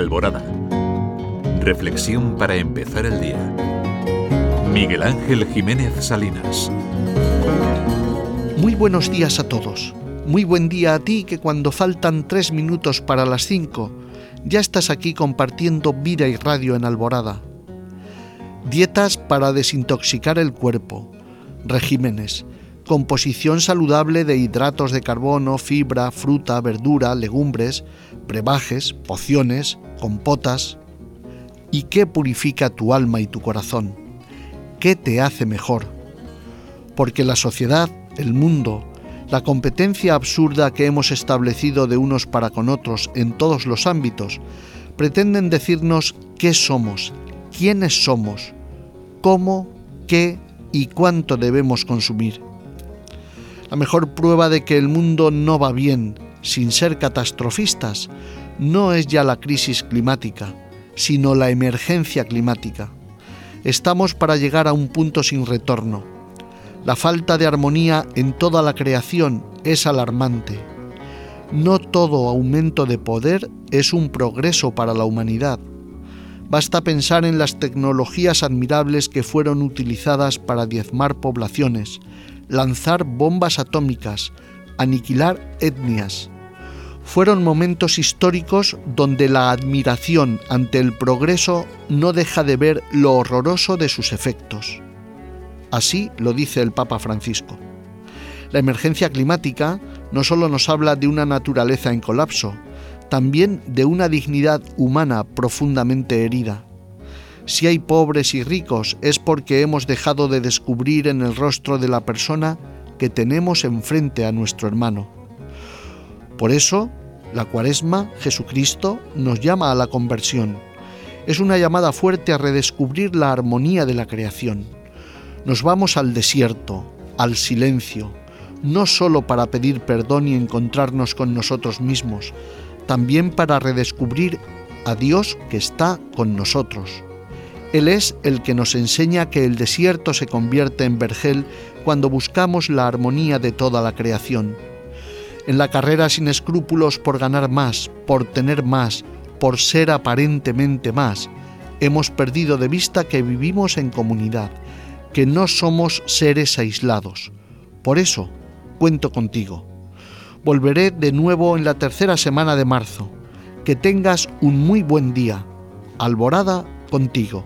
Alborada. Reflexión para empezar el día. Miguel Ángel Jiménez Salinas. Muy buenos días a todos. Muy buen día a ti que cuando faltan tres minutos para las cinco, ya estás aquí compartiendo vida y radio en Alborada. Dietas para desintoxicar el cuerpo. Regímenes. Composición saludable de hidratos de carbono, fibra, fruta, verdura, legumbres, brebajes, pociones, compotas. ¿Y qué purifica tu alma y tu corazón? ¿Qué te hace mejor? Porque la sociedad, el mundo, la competencia absurda que hemos establecido de unos para con otros en todos los ámbitos, pretenden decirnos qué somos, quiénes somos, cómo, qué y cuánto debemos consumir. La mejor prueba de que el mundo no va bien, sin ser catastrofistas, no es ya la crisis climática, sino la emergencia climática. Estamos para llegar a un punto sin retorno. La falta de armonía en toda la creación es alarmante. No todo aumento de poder es un progreso para la humanidad. Basta pensar en las tecnologías admirables que fueron utilizadas para diezmar poblaciones, lanzar bombas atómicas, aniquilar etnias. Fueron momentos históricos donde la admiración ante el progreso no deja de ver lo horroroso de sus efectos. Así lo dice el Papa Francisco. La emergencia climática no solo nos habla de una naturaleza en colapso, también de una dignidad humana profundamente herida. Si hay pobres y ricos es porque hemos dejado de descubrir en el rostro de la persona que tenemos enfrente a nuestro hermano. Por eso, la cuaresma, Jesucristo, nos llama a la conversión. Es una llamada fuerte a redescubrir la armonía de la creación. Nos vamos al desierto, al silencio, no solo para pedir perdón y encontrarnos con nosotros mismos, también para redescubrir a Dios que está con nosotros. Él es el que nos enseña que el desierto se convierte en vergel cuando buscamos la armonía de toda la creación. En la carrera sin escrúpulos por ganar más, por tener más, por ser aparentemente más, hemos perdido de vista que vivimos en comunidad, que no somos seres aislados. Por eso, cuento contigo. Volveré de nuevo en la tercera semana de marzo. Que tengas un muy buen día. Alborada contigo.